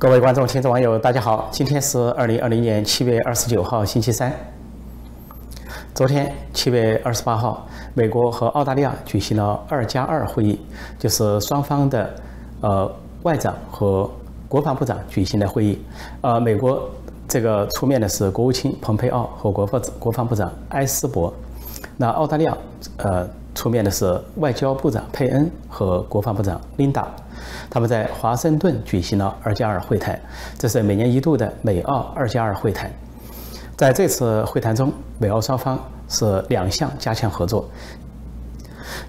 各位观众、听众、网友，大家好！今天是二零二零年七月二十九号，星期三。昨天七月二十八号，美国和澳大利亚举行了“二加二”会议，就是双方的呃外长和国防部长举行的会议。呃，美国这个出面的是国务卿蓬佩奥和国防国防部长埃斯珀，那澳大利亚呃出面的是外交部长佩恩和国防部长琳达。他们在华盛顿举行了“二加二”会谈，这是每年一度的美澳“二加二”会谈。在这次会谈中，美澳双方是两项加强合作：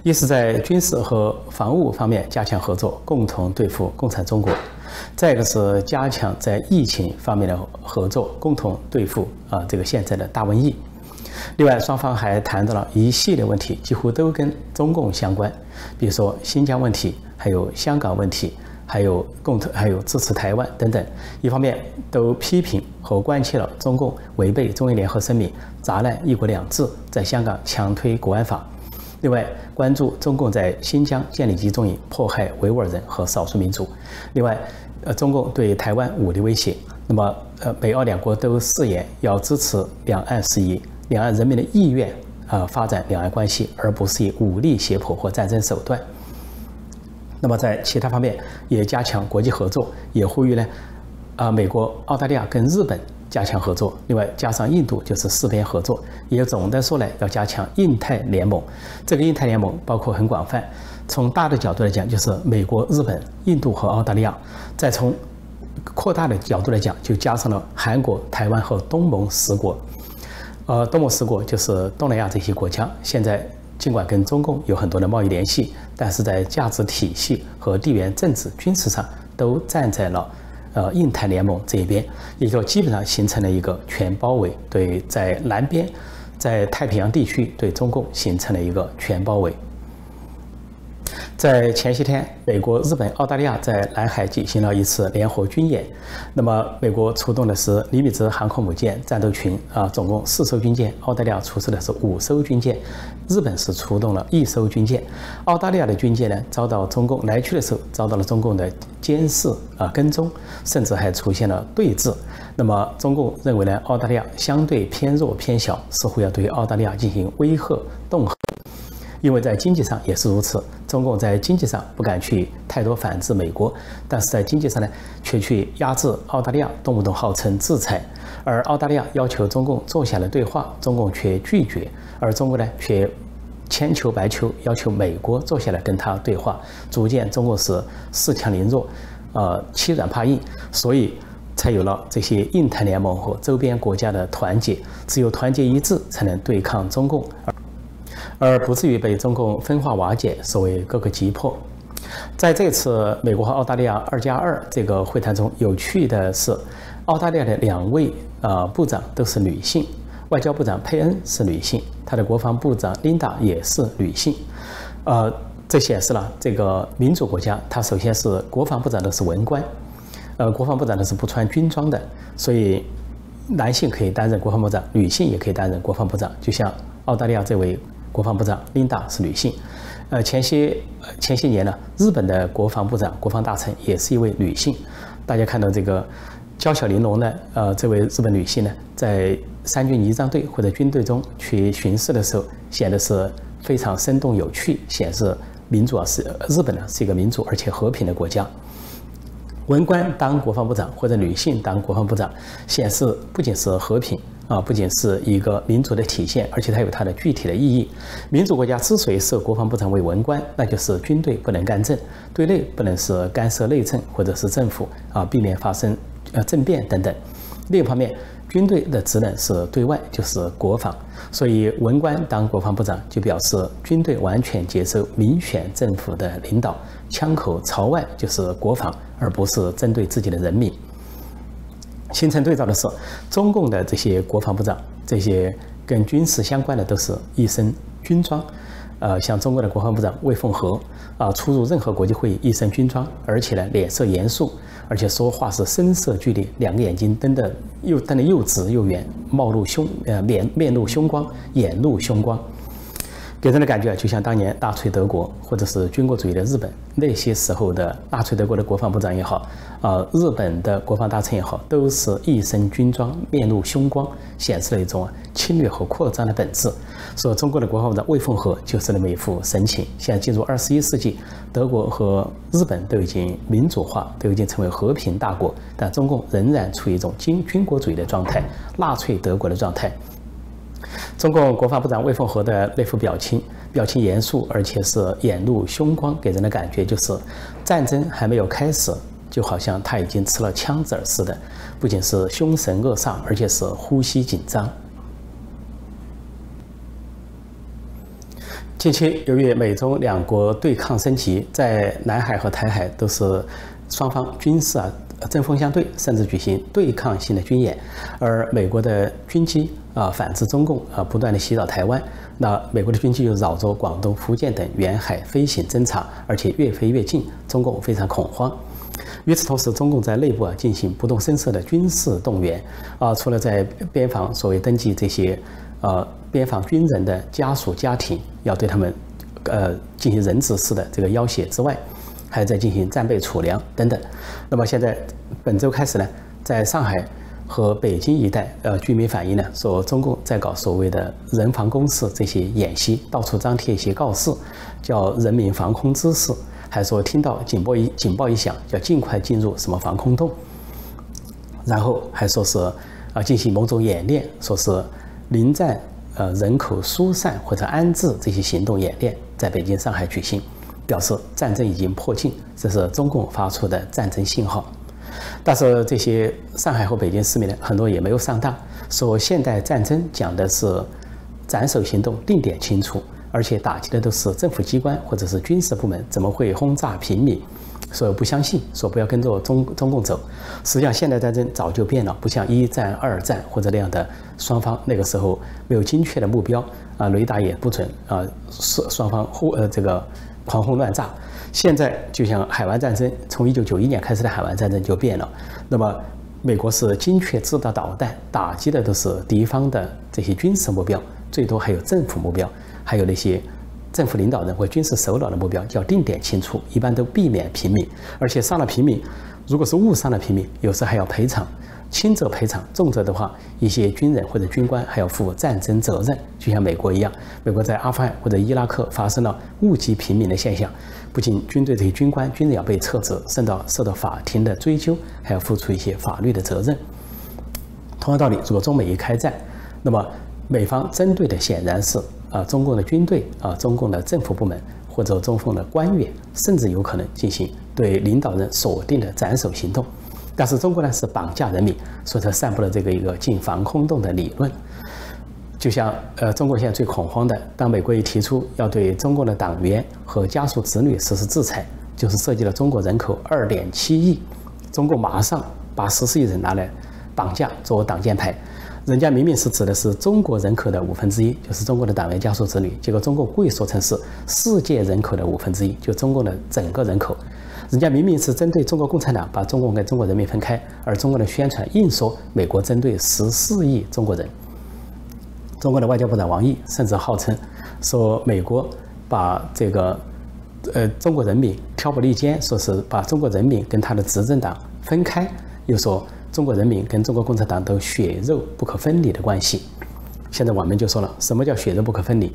一是在军事和防务方面加强合作，共同对付共产中国；再一个是加强在疫情方面的合作，共同对付啊这个现在的大瘟疫。另外，双方还谈到了一系列问题，几乎都跟中共相关，比如说新疆问题。还有香港问题，还有共同，还有支持台湾等等，一方面都批评和关切了中共违背中英联合声明、砸烂一国两制，在香港强推国安法；另外关注中共在新疆建立集中营，迫害维吾尔人和少数民族；另外，呃，中共对台湾武力威胁。那么，呃，美澳两国都誓言要支持两岸事宜、两岸人民的意愿啊，发展两岸关系，而不是以武力胁迫或战争手段。那么在其他方面也加强国际合作，也呼吁呢，啊，美国、澳大利亚跟日本加强合作，另外加上印度就是四边合作，也总的说呢要加强印太联盟。这个印太联盟包括很广泛，从大的角度来讲就是美国、日本、印度和澳大利亚，再从扩大的角度来讲就加上了韩国、台湾和东盟十国。呃，东盟十国就是东南亚这些国家，现在。尽管跟中共有很多的贸易联系，但是在价值体系和地缘政治、军事上都站在了呃印太联盟这一边，也就基本上形成了一个全包围，对在南边，在太平洋地区对中共形成了一个全包围。在前些天，美国、日本、澳大利亚在南海进行了一次联合军演。那么，美国出动的是尼米兹航空母舰战斗群啊，总共四艘军舰；澳大利亚出示的是五艘军舰；日本是出动了一艘军舰。澳大利亚的军舰呢，遭到中共来去的时候遭到了中共的监视啊跟踪，甚至还出现了对峙。那么，中共认为呢，澳大利亚相对偏弱偏小，似乎要对澳大利亚进行威吓恫吓。因为在经济上也是如此，中共在经济上不敢去太多反制美国，但是在经济上呢，却去压制澳大利亚，动不动号称制裁，而澳大利亚要求中共坐下来对话，中共却拒绝，而中国呢，却千求百求，要求美国坐下来跟他对话，逐渐中国是恃强凌弱，呃，欺软怕硬，所以才有了这些印太联盟和周边国家的团结，只有团结一致，才能对抗中共。而而不至于被中共分化瓦解，所谓各个击破。在这次美国和澳大利亚“二加二”这个会谈中，有趣的是，澳大利亚的两位呃部长都是女性，外交部长佩恩是女性，他的国防部长琳达也是女性。呃，这显示了这个民主国家，它首先是国防部长都是文官，呃，国防部长都是不穿军装的，所以男性可以担任国防部长，女性也可以担任国防部长，就像澳大利亚这位。国防部长琳达是女性，呃，前些前些年呢，日本的国防部长、国防大臣也是一位女性。大家看到这个娇小玲珑的呃这位日本女性呢，在三军仪仗队或者军队中去巡视的时候，显得是非常生动有趣，显示民主啊是日本呢是一个民主而且和平的国家。文官当国防部长或者女性当国防部长，显示不仅是和平。啊，不仅是一个民主的体现，而且它有它的具体的意义。民主国家之所以设国防部长为文官，那就是军队不能干政，对内不能是干涉内政或者是政府啊，避免发生呃政变等等。另一方面，军队的职能是对外，就是国防。所以文官当国防部长，就表示军队完全接受民选政府的领导，枪口朝外就是国防，而不是针对自己的人民。形成对照的是，中共的这些国防部长，这些跟军事相关的都是一身军装，呃，像中国的国防部长魏凤和啊，出入任何国际会议一身军装，而且呢脸色严肃，而且说话是声色俱厉，两个眼睛瞪得又瞪得又直又圆，貌露凶呃面面露凶光，眼露凶光。给人的感觉就像当年纳粹德国或者是军国主义的日本那些时候的纳粹德国的国防部长也好，啊，日本的国防大臣也好，都是一身军装，面露凶光，显示了一种侵略和扩张的本质。说中国的国防部长魏凤和就是那么一副神情。现在进入二十一世纪，德国和日本都已经民主化，都已经成为和平大国，但中共仍然处于一种军军国主义的状态，纳粹德国的状态。中共国防部长魏凤和的那副表情，表情严肃，而且是眼露凶光，给人的感觉就是战争还没有开始，就好像他已经吃了枪子儿似的。不仅是凶神恶煞，而且是呼吸紧张。近期，由于美中两国对抗升级，在南海和台海都是双方军事啊。针锋相对，甚至举行对抗性的军演，而美国的军机啊反制中共啊，不断的袭扰台湾。那美国的军机又绕着广东、福建等沿海飞行侦察，而且越飞越近，中共非常恐慌。与此同时，中共在内部啊进行不动声色的军事动员啊，除了在边防所谓登记这些呃边防军人的家属家庭，要对他们呃进行人质式的这个要挟之外。还在进行战备储粮等等。那么现在本周开始呢，在上海和北京一带，呃，居民反映呢，说中共在搞所谓的人防工事这些演习，到处张贴一些告示，叫人民防空知识，还说听到警报一警报一响，要尽快进入什么防空洞，然后还说是啊进行某种演练，说是临战呃人口疏散或者安置这些行动演练，在北京、上海举行。表示战争已经迫近，这是中共发出的战争信号。但是这些上海和北京市民呢，很多也没有上当，说现代战争讲的是斩首行动，定点清楚，而且打击的都是政府机关或者是军事部门，怎么会轰炸平民？说不相信，说不要跟着中中共走。实际上，现代战争早就变了，不像一战、二战或者那样的双方那个时候没有精确的目标啊，雷达也不准啊，是双方互呃这个。狂轰乱炸，现在就像海湾战争，从一九九一年开始的海湾战争就变了。那么，美国是精确制导导弹，打击的都是敌方的这些军事目标，最多还有政府目标，还有那些政府领导人或军事首脑的目标，叫定点清除，一般都避免平民，而且伤了平民，如果是误伤了平民，有时还要赔偿。轻则赔偿，重则的话，一些军人或者军官还要负战争责任，就像美国一样。美国在阿富汗或者伊拉克发生了误击平民的现象，不仅军队这些军官、军人要被撤职，甚至受到法庭的追究，还要付出一些法律的责任。同样道理，如果中美一开战，那么美方针对的显然是啊中共的军队啊中共的政府部门或者中共的官员，甚至有可能进行对领导人锁定的斩首行动。但是中国呢是绑架人民，所以才散布了这个一个进防空洞的理论。就像呃，中国现在最恐慌的，当美国一提出要对中共的党员和家属子女实施制裁，就是涉及了中国人口二点七亿，中共马上把十四亿人拿来绑架做挡箭牌。人家明明是指的是中国人口的五分之一，就是中国的党员家属子女，结果中国故意说成是世界人口的五分之一，就中共的整个人口。人家明明是针对中国共产党，把中国跟中国人民分开，而中国的宣传硬说美国针对十四亿中国人。中国的外交部长王毅甚至号称说美国把这个呃中国人民挑拨离间，说是把中国人民跟他的执政党分开，又说中国人民跟中国共产党都血肉不可分离的关系。现在网民就说了，什么叫血肉不可分离？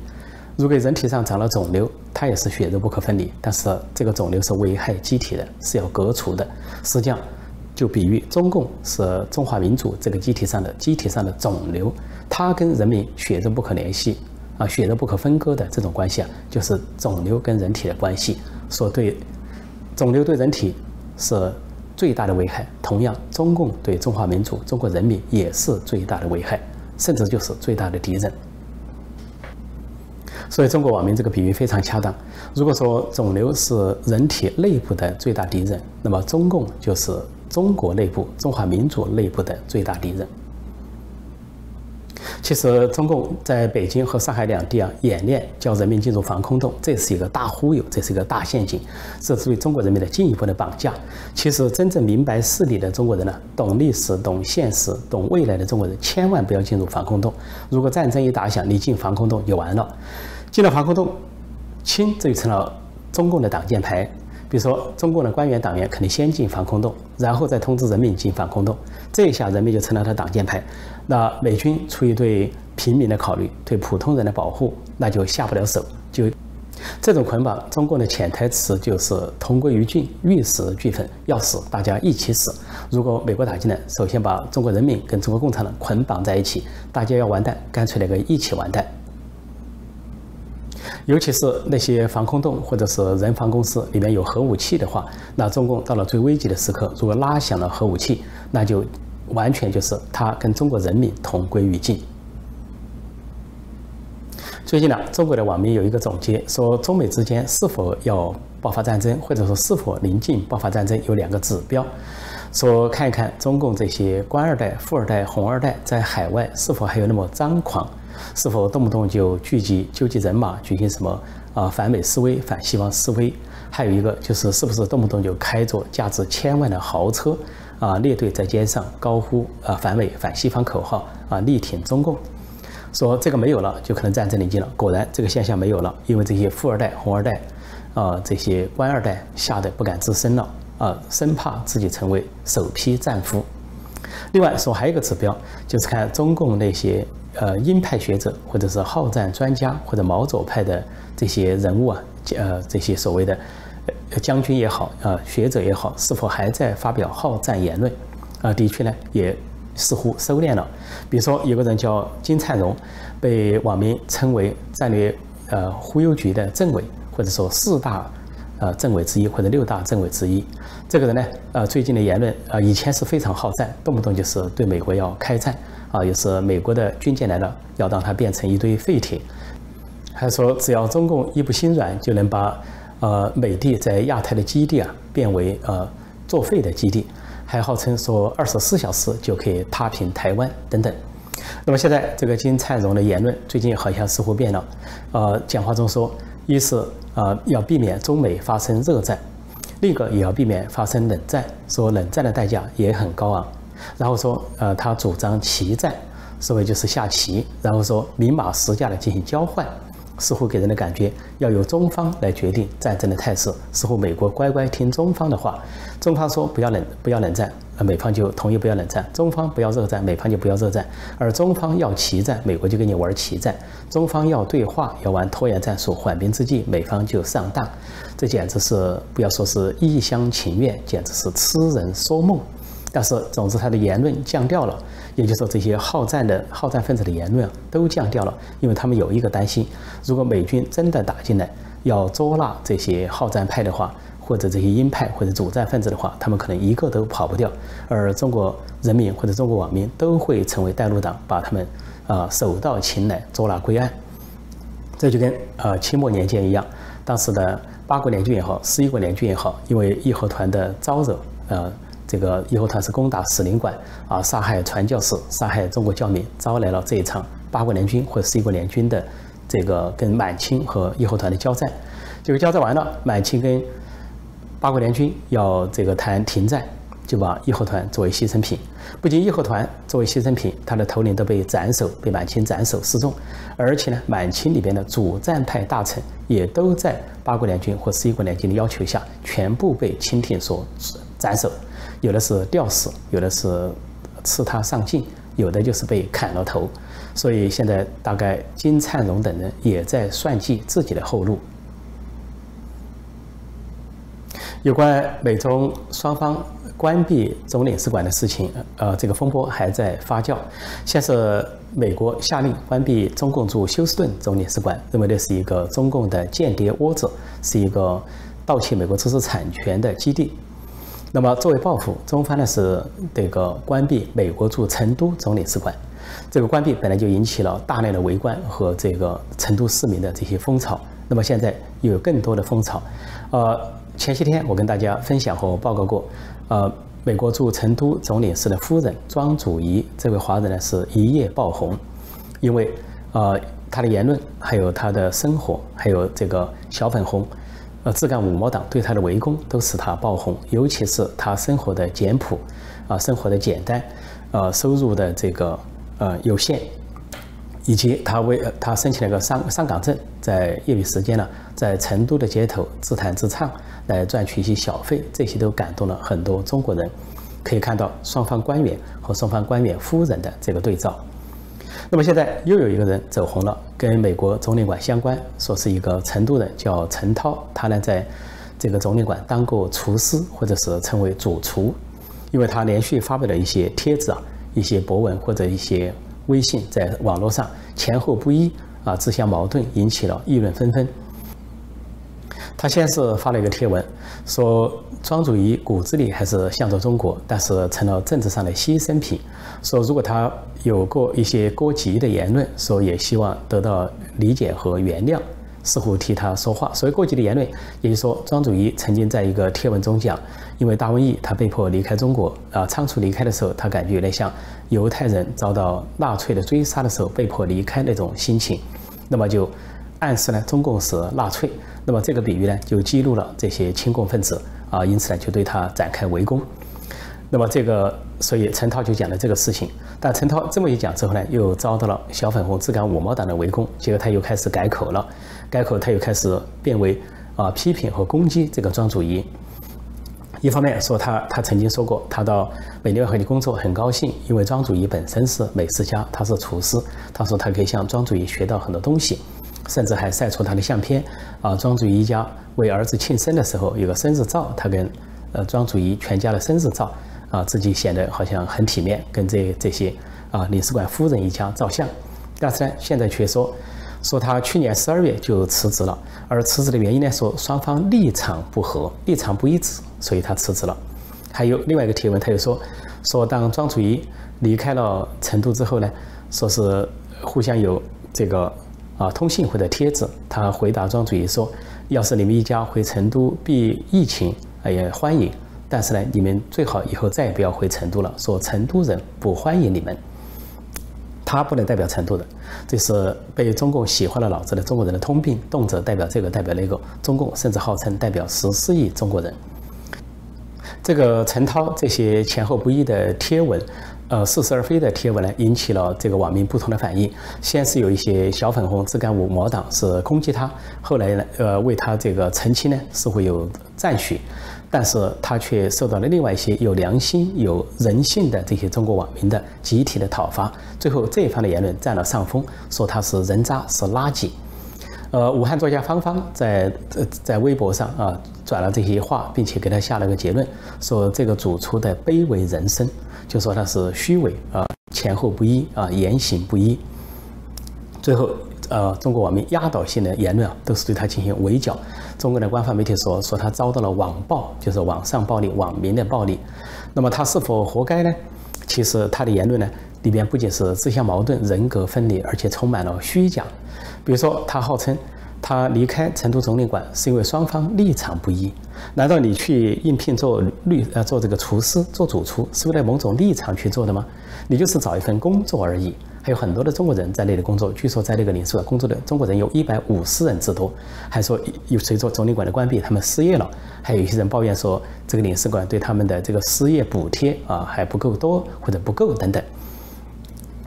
如果人体上长了肿瘤，它也是血肉不可分离，但是这个肿瘤是危害机体的，是要割除的。实际上，就比喻中共是中华民族这个机体上的机体上的肿瘤，它跟人民血肉不可联系啊，血肉不可分割的这种关系啊，就是肿瘤跟人体的关系。所对肿瘤对人体是最大的危害，同样，中共对中华民族、中国人民也是最大的危害，甚至就是最大的敌人。所以，中国网民这个比喻非常恰当。如果说肿瘤是人体内部的最大敌人，那么中共就是中国内部、中华民族内部的最大敌人。其实，中共在北京和上海两地啊演练，叫人民进入防空洞，这是一个大忽悠，这是一个大陷阱，这是对中国人民的进一步的绑架。其实，真正明白事理的中国人呢，懂历史、懂现实、懂未来的中国人，千万不要进入防空洞。如果战争一打响，你进防空洞就完了。进了防空洞，清这就成了中共的挡箭牌。比如说，中共的官员党员肯定先进防空洞，然后再通知人民进防空洞，这一下人民就成了他挡箭牌。那美军出于对平民的考虑，对普通人的保护，那就下不了手。就这种捆绑，中共的潜台词就是同归于尽，玉石俱焚，要死大家一起死。如果美国打进来，首先把中国人民跟中国共产党捆绑在一起，大家要完蛋，干脆来个一起完蛋。尤其是那些防空洞或者是人防公司里面有核武器的话，那中共到了最危急的时刻，如果拉响了核武器，那就完全就是他跟中国人民同归于尽。最近呢，中国的网民有一个总结，说中美之间是否要爆发战争，或者说是否临近爆发战争，有两个指标，说看一看中共这些官二代、富二代、红二代在海外是否还有那么张狂。是否动不动就聚集纠集人马举行什么啊反美示威、反西方示威？还有一个就是是不是动不动就开着价值千万的豪车啊列队在街上高呼啊反美、反西方口号啊力挺中共？说这个没有了，就可能战争临近了。果然这个现象没有了，因为这些富二代、红二代啊这些官二代吓得不敢吱声了啊，生怕自己成为首批战俘。另外说还有一个指标，就是看中共那些。呃，鹰派学者或者是好战专家或者毛左派的这些人物啊，呃，这些所谓的将军也好，啊，学者也好，是否还在发表好战言论？啊，的确呢，也似乎收敛了。比如说，有个人叫金灿荣，被网民称为战略呃忽悠局的政委，或者说四大呃政委之一，或者六大政委之一。这个人呢，呃，最近的言论啊，以前是非常好战，动不动就是对美国要开战。啊，也是美国的军舰来了，要让它变成一堆废铁，还说只要中共一不心软，就能把呃美帝在亚太的基地啊变为呃作废的基地，还号称说二十四小时就可以踏平台湾等等。那么现在这个金灿荣的言论最近好像似乎变了，呃，讲话中说，一是呃要避免中美发生热战，另一个也要避免发生冷战，说冷战的代价也很高昂。然后说，呃，他主张棋战，所谓就是下棋。然后说明码实价的进行交换，似乎给人的感觉要由中方来决定战争的态势。似乎美国乖乖听中方的话，中方说不要冷不要冷战，呃，美方就同意不要冷战；中方不要热战，美方就不要热战。而中方要棋战，美国就跟你玩棋战；中方要对话，要玩拖延战术、缓兵之计，美方就上当。这简直是不要说是一厢情愿，简直是痴人说梦。但是，总之，他的言论降调了，也就是说，这些好战的好战分子的言论都降调了，因为他们有一个担心：如果美军真的打进来，要捉拿这些好战派的话，或者这些鹰派或者主战分子的话，他们可能一个都跑不掉，而中国人民或者中国网民都会成为带路党，把他们啊手到擒来，捉拿归案。这就跟呃清末年间一样，当时的八国联军也好，十一国联军也好，因为义和团的招惹，呃。这个义和团是攻打使领馆啊，杀害传教士，杀害中国教民，招来了这一场八国联军或者十一国联军的这个跟满清和义和团的交战。结果交战完了，满清跟八国联军要这个谈停战，就把义和团作为牺牲品。不仅义和团作为牺牲品，他的头领都被斩首，被满清斩首示众。而且呢，满清里边的主战派大臣也都在八国联军或十一国联军的要求下，全部被清廷所斩首。有的是吊死，有的是刺他上镜，有的就是被砍了头。所以现在大概金灿荣等人也在算计自己的后路。有关美中双方关闭总领事馆的事情，呃，这个风波还在发酵。先是美国下令关闭中共驻休斯顿总领事馆，认为这是一个中共的间谍窝子，是一个盗窃美国知识产权的基地。那么，作为报复，中方呢是这个关闭美国驻成都总领事馆。这个关闭本来就引起了大量的围观和这个成都市民的这些风潮。那么现在又有更多的风潮。呃，前些天我跟大家分享和报告过，呃，美国驻成都总领事的夫人庄祖仪这位华人呢是一夜爆红，因为呃他的言论，还有他的生活，还有这个小粉红。呃，自干五毛党对他的围攻都使他爆红，尤其是他生活的简朴，啊，生活的简单，呃，收入的这个呃有限，以及他为他申请了个上上岗证，在业余时间呢，在成都的街头自弹自唱，来赚取一些小费，这些都感动了很多中国人。可以看到双方官员和双方官员夫人的这个对照。那么现在又有一个人走红了，跟美国总领馆相关，说是一个成都人，叫陈涛，他呢在这个总领馆当过厨师，或者是称为主厨，因为他连续发表了一些帖子啊、一些博文或者一些微信，在网络上前后不一啊，自相矛盾，引起了议论纷纷。他先是发了一个贴文，说庄主仪骨子里还是向着中国，但是成了政治上的牺牲品。说如果他有过一些过激的言论，说也希望得到理解和原谅，似乎替他说话。所谓过激的言论，也就是说庄主仪曾经在一个贴文中讲，因为大瘟疫他被迫离开中国啊，仓促离开的时候，他感觉有点像犹太人遭到纳粹的追杀的时候被迫离开那种心情，那么就暗示呢中共是纳粹。那么这个比喻呢，就激怒了这些亲共分子啊，因此呢，就对他展开围攻。那么这个，所以陈涛就讲了这个事情。但陈涛这么一讲之后呢，又遭到了小粉红自干五毛党的围攻，结果他又开始改口了，改口他又开始变为啊批评和攻击这个庄主仪。一方面说他他曾经说过，他到美联合的工作很高兴，因为庄主仪本身是美食家，他是厨师，他说他可以向庄主仪学到很多东西。甚至还晒出他的相片，啊，庄主一家为儿子庆生的时候有个生日照，他跟呃庄主仪全家的生日照，啊，自己显得好像很体面，跟这这些啊领事馆夫人一家照相。但是呢，现在却说说他去年十二月就辞职了，而辞职的原因呢，说双方立场不合，立场不一致，所以他辞职了。还有另外一个贴文，他又说说当庄主仪离开了成都之后呢，说是互相有这个。啊，通信或者帖子，他回答庄主仪说：“要是你们一家回成都避疫情，哎也欢迎。但是呢，你们最好以后再也不要回成都了。说成都人不欢迎你们。他不能代表成都人，这是被中共洗坏了脑子的中国人的通病，动辄代表这个代表那个。中共甚至号称代表十四亿中国人。这个陈涛这些前后不一的贴文。”呃，似是而非的贴文呢，引起了这个网民不同的反应。先是有一些小粉红、自干五毛党是攻击他，后来呢，呃，为他这个澄清呢，似乎有赞许，但是他却受到了另外一些有良心、有人性的这些中国网民的集体的讨伐。最后这一方的言论占了上风，说他是人渣，是垃圾。呃，武汉作家方方在在微博上啊转了这些话，并且给他下了个结论，说这个主厨的卑微人生。就说他是虚伪啊，前后不一啊，言行不一。最后，呃，中国网民压倒性的言论啊，都是对他进行围剿。中国的官方媒体说，说他遭到了网暴，就是网上暴力、网民的暴力。那么他是否活该呢？其实他的言论呢，里边不仅是自相矛盾、人格分裂，而且充满了虚假。比如说，他号称。他离开成都总领馆是因为双方立场不一。难道你去应聘做律呃做这个厨师做主厨是为了某种立场去做的吗？你就是找一份工作而已。还有很多的中国人在那里工作，据说在那个领事馆工作的中国人有一百五十人之多。还说有随着总领馆的关闭，他们失业了。还有一些人抱怨说，这个领事馆对他们的这个失业补贴啊还不够多或者不够等等。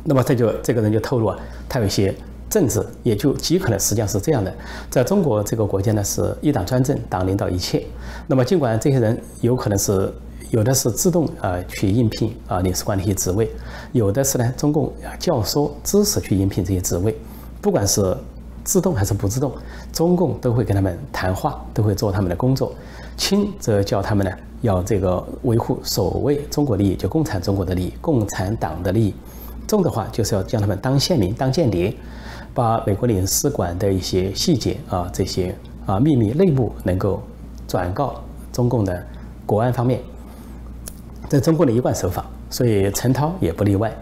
那么这就这个人就透露啊，他有些。政治也就极可能实际上是这样的，在中国这个国家呢，是一党专政，党领导一切。那么尽管这些人有可能是有的是自动啊去应聘啊领事馆的一些职位，有的是呢中共教唆支持去应聘这些职位，不管是自动还是不自动，中共都会跟他们谈话，都会做他们的工作。轻则叫他们呢要这个维护所谓中国利益，就共产中国的利益，共产党的利益；重的话就是要将他们当县民、当间谍。把美国领事馆的一些细节啊，这些啊秘密内幕能够转告中共的国安方面，这中共的一贯手法，所以陈涛也不例外。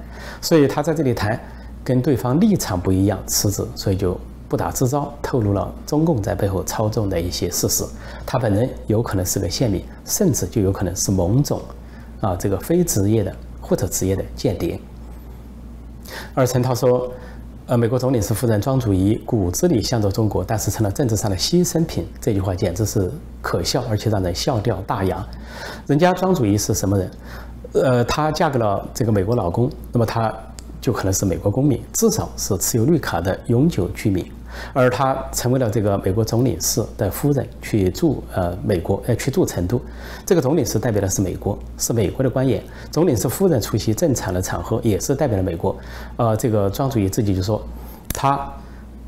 所以他在这里谈跟对方立场不一样，辞职，所以就不打自招，透露了中共在背后操纵的一些事实。他本人有可能是个县民，甚至就有可能是某种啊这个非职业的或者职业的间谍。而陈涛说。呃，美国总领事夫人庄主仪骨子里向着中国，但是成了政治上的牺牲品。这句话简直是可笑，而且让人笑掉大牙。人家庄主仪是什么人？呃，她嫁给了这个美国老公，那么她就可能是美国公民，至少是持有绿卡的永久居民。而他成为了这个美国总领事的夫人去驻呃美国呃去驻成都，这个总领事代表的是美国，是美国的官员。总领事夫人出席正常的场合也是代表了美国。呃，这个庄主义自己就说，他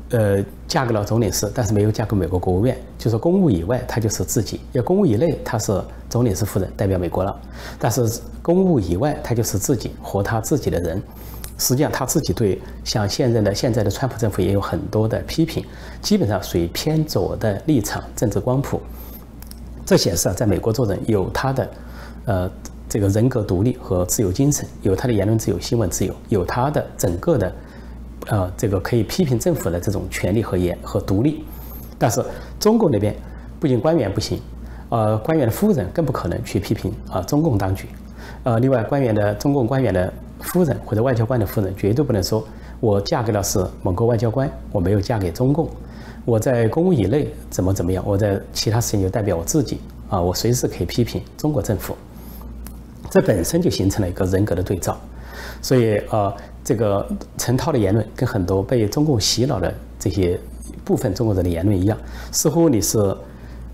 呃嫁给了总领事，但是没有嫁给美国国务院，就是公务以外他就是自己，要公务以内他是总领事夫人代表美国了，但是公务以外他就是自己和他自己的人。实际上，他自己对像现任的现在的川普政府也有很多的批评，基本上属于偏左的立场、政治光谱。这显示啊，在美国做人有他的，呃，这个人格独立和自由精神，有他的言论自由、新闻自由，有他的整个的，呃，这个可以批评政府的这种权利和言和独立。但是中共那边不仅官员不行，呃，官员的夫人更不可能去批评啊中共当局，呃，另外官员的中共官员的。夫人或者外交官的夫人绝对不能说，我嫁给了是某个外交官，我没有嫁给中共。我在公务以内怎么怎么样，我在其他事情就代表我自己啊，我随时可以批评中国政府。这本身就形成了一个人格的对照。所以呃，这个陈涛的言论跟很多被中共洗脑的这些部分中国人的言论一样，似乎你是。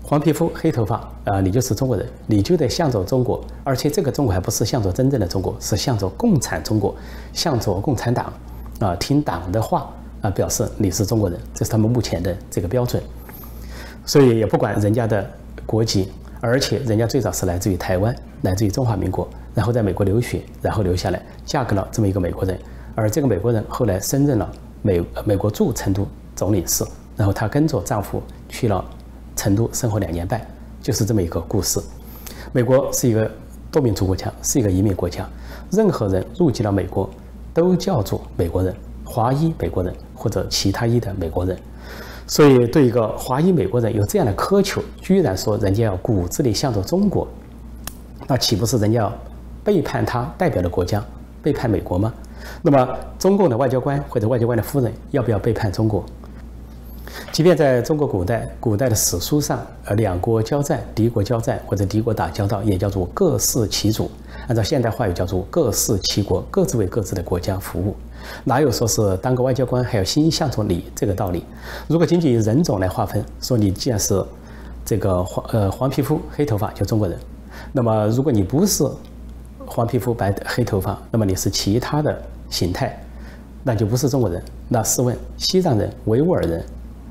黄皮肤黑头发啊，你就是中国人，你就得向着中国，而且这个中国还不是向着真正的中国，是向着共产中国，向着共产党啊，听党的话啊，表示你是中国人，这是他们目前的这个标准。所以也不管人家的国籍，而且人家最早是来自于台湾，来自于中华民国，然后在美国留学，然后留下来嫁给了这么一个美国人，而这个美国人后来升任了美美国驻成都总领事，然后她跟着丈夫去了。成都生活两年半，就是这么一个故事。美国是一个多民族国家，是一个移民国家。任何人入籍到美国，都叫做美国人，华裔美国人或者其他裔的美国人。所以，对一个华裔美国人有这样的苛求，居然说人家要骨子里向着中国，那岂不是人家要背叛他代表的国家，背叛美国吗？那么，中共的外交官或者外交官的夫人要不要背叛中国？即便在中国古代，古代的史书上，呃，两国交战、敌国交战或者敌国打交道，也叫做各司其主。按照现代话语，叫做各司其国，各自为各自的国家服务。哪有说是当个外交官还要心向着你这个道理？如果仅仅以人种来划分，说你既然是这个黄呃黄皮肤黑头发就中国人，那么如果你不是黄皮肤白黑头发，那么你是其他的形态，那就不是中国人。那试问西藏人、维吾尔人？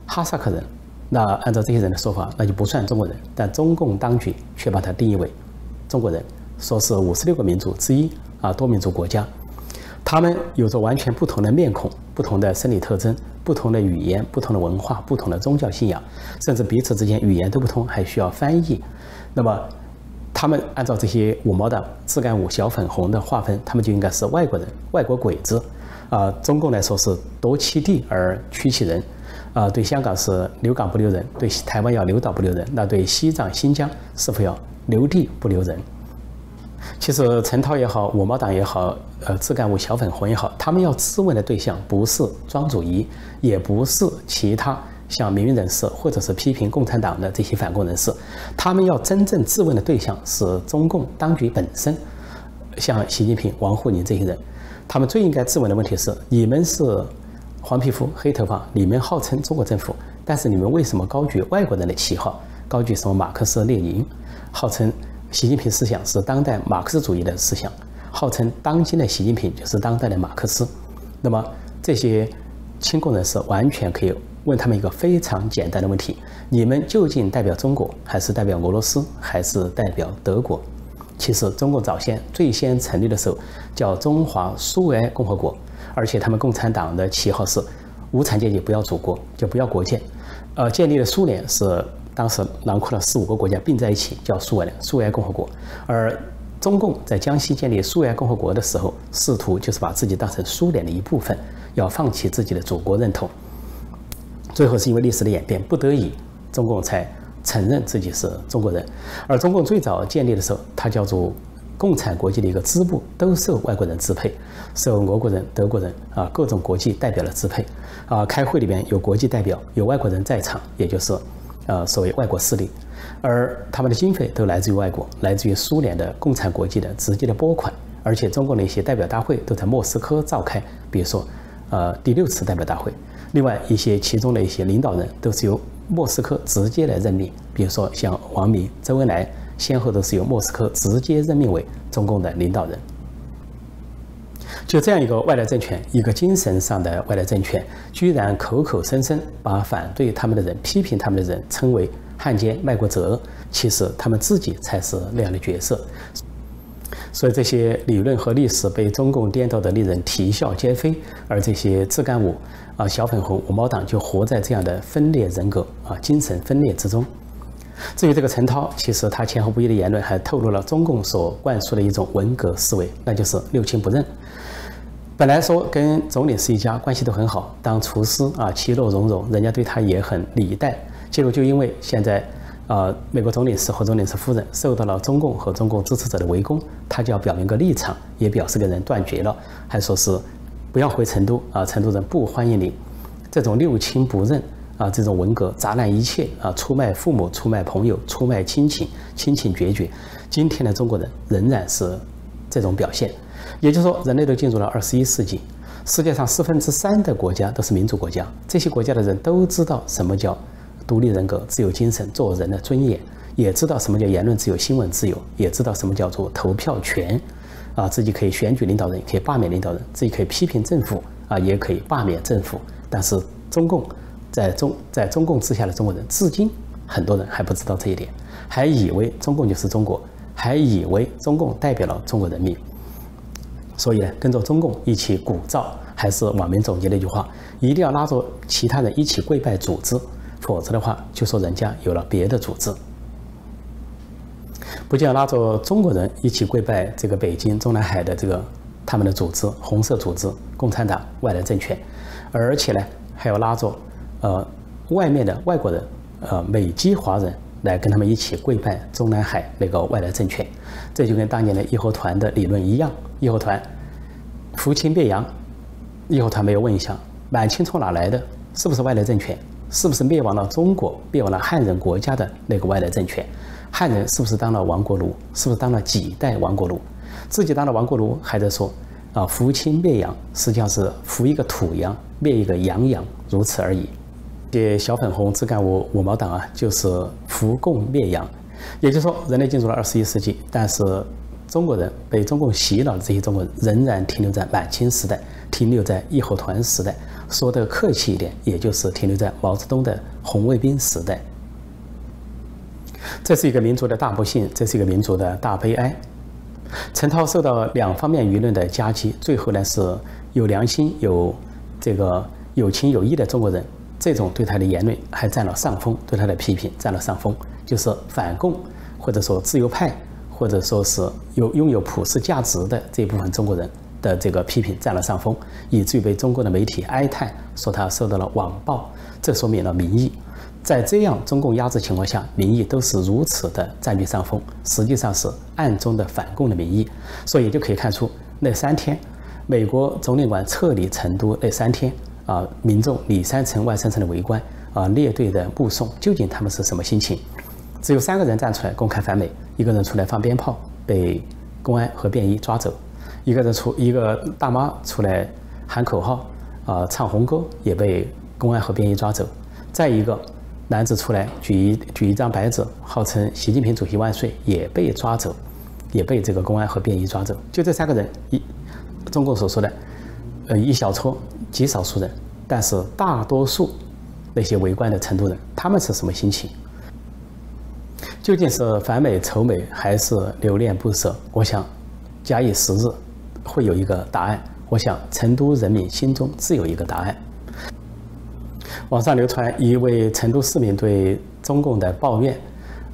哈萨克人，那按照这些人的说法，那就不算中国人。但中共当局却把它定义为中国人，说是五十六个民族之一啊，多民族国家。他们有着完全不同的面孔、不同的生理特征、不同的语言、不同的文化、不同的宗教信仰，甚至彼此之间语言都不通，还需要翻译。那么，他们按照这些五毛党、自干五、小粉红的划分，他们就应该是外国人、外国鬼子啊。中共来说是夺其地而取其人。啊，对香港是留港不留人，对台湾要留岛不留人，那对西藏、新疆是否要留地不留人？其实陈涛也好，五毛党也好，呃，自干五小粉红也好，他们要质问的对象不是庄主仪，也不是其他像民运人士或者是批评共产党的这些反共人士，他们要真正质问的对象是中共当局本身，像习近平、王沪宁这些人，他们最应该质问的问题是：你们是？黄皮肤黑头发，你们号称中国政府，但是你们为什么高举外国人的旗号，高举什么马克思列宁，号称习近平思想是当代马克思主义的思想，号称当今的习近平就是当代的马克思？那么这些亲共人士完全可以问他们一个非常简单的问题：你们究竟代表中国，还是代表俄罗斯，还是代表德国？其实中国早先最先成立的时候叫中华苏维埃共和国。而且他们共产党的旗号是无产阶级不要祖国，就不要国界。呃，建立的苏联是当时囊括了四五个国家并在一起，叫苏维埃苏维埃共和国。而中共在江西建立苏维埃共和国的时候，试图就是把自己当成苏联的一部分，要放弃自己的祖国认同。最后是因为历史的演变，不得已，中共才承认自己是中国人。而中共最早建立的时候，它叫做。共产国际的一个支部都受外国人支配，受俄国人、德国人啊各种国际代表的支配，啊开会里边有国际代表，有外国人在场，也就是，呃所谓外国势力，而他们的经费都来自于外国，来自于苏联的共产国际的直接的拨款，而且中国的一些代表大会都在莫斯科召开，比如说，呃第六次代表大会，另外一些其中的一些领导人都是由莫斯科直接来任命，比如说像王明、周恩来，先后都是由莫斯科直接任命为中共的领导人。就这样一个外来政权，一个精神上的外来政权，居然口口声声把反对他们的人、批评他们的人称为汉奸、卖国贼，其实他们自己才是那样的角色。所以这些理论和历史被中共颠倒的令人啼笑皆非，而这些自干五啊、小粉红、五毛党就活在这样的分裂人格啊、精神分裂之中。至于这个陈涛，其实他前后不一的言论还透露了中共所灌输的一种文革思维，那就是六亲不认。本来说跟总理是一家关系都很好，当厨师啊，其乐融融，人家对他也很礼待。结果就因为现在，呃，美国总领事和总领事夫人受到了中共和中共支持者的围攻，他就要表明个立场，也表示跟人断绝了，还说是不要回成都啊，成都人不欢迎你。这种六亲不认啊，这种文革砸烂一切啊，出卖父母、出卖朋友、出卖亲情，亲情决绝。今天的中国人仍然是这种表现。也就是说，人类都进入了二十一世纪，世界上四分之三的国家都是民主国家，这些国家的人都知道什么叫独立人格、自由精神、做人的尊严，也知道什么叫言论自由、新闻自由，也知道什么叫做投票权，啊，自己可以选举领导人，可以罢免领导人，自己可以批评政府，啊，也可以罢免政府。但是中共在中在中共之下的中国人，至今很多人还不知道这一点，还以为中共就是中国，还以为中共代表了中国人民。所以呢，跟着中共一起鼓噪，还是网民总结的一句话：一定要拉着其他人一起跪拜组织，否则的话，就说人家有了别的组织。不仅要拉着中国人一起跪拜这个北京、中南海的这个他们的组织——红色组织、共产党、外来政权，而且呢，还要拉着呃外面的外国人，呃美籍华人来跟他们一起跪拜中南海那个外来政权。这就跟当年的义和团的理论一样。义和团扶清灭洋，义和团没有问一下满清从哪来的？是不是外来政权？是不是灭亡了中国、灭亡了汉人国家的那个外来政权？汉人是不是当了亡国奴？是不是当了几代亡国奴？自己当了亡国奴，还在说啊扶清灭洋，实际上是扶一个土洋，灭一个洋洋，如此而已。这小粉红、自干五、五毛党啊，就是扶共灭洋。也就是说，人类进入了二十一世纪，但是。中国人被中共洗脑的这些中国人，仍然停留在满清时代，停留在义和团时代，说的客气一点，也就是停留在毛泽东的红卫兵时代。这是一个民族的大不幸，这是一个民族的大悲哀。陈涛受到两方面舆论的夹击，最后呢是有良心、有这个有情有义的中国人，这种对他的言论还占了上风，对他的批评占了上风，就是反共或者说自由派。或者说是有拥有普世价值的这部分中国人的这个批评占了上风，以至于被中国的媒体哀叹说他受到了网暴。这说明了民意，在这样中共压制情况下，民意都是如此的占据上风，实际上是暗中的反共的民意。所以就可以看出，那三天美国总领馆撤离成都那三天啊，民众里三层外三层的围观啊，列队的目送，究竟他们是什么心情？只有三个人站出来公开反美，一个人出来放鞭炮被公安和便衣抓走，一个人出一个大妈出来喊口号啊唱红歌也被公安和便衣抓走，再一个男子出来举一举一张白纸号称习近平主席万岁也被抓走，也被这个公安和便衣抓走。就这三个人一中共所说的呃一小撮极少数人，但是大多数那些围观的成都人他们是什么心情？究竟是反美仇美还是留恋不舍？我想，假以时日，会有一个答案。我想，成都人民心中自有一个答案。网上流传一位成都市民对中共的抱怨，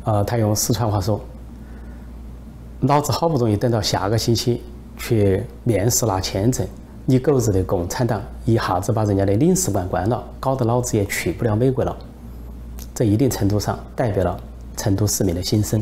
呃，他用四川话说：“老子好不容易等到下个星期去面试拿签证，你狗日的共产党一下子把人家的领事馆关了，搞得老子也去不了美国了。”这一定程度上代表了。成都市民的心声。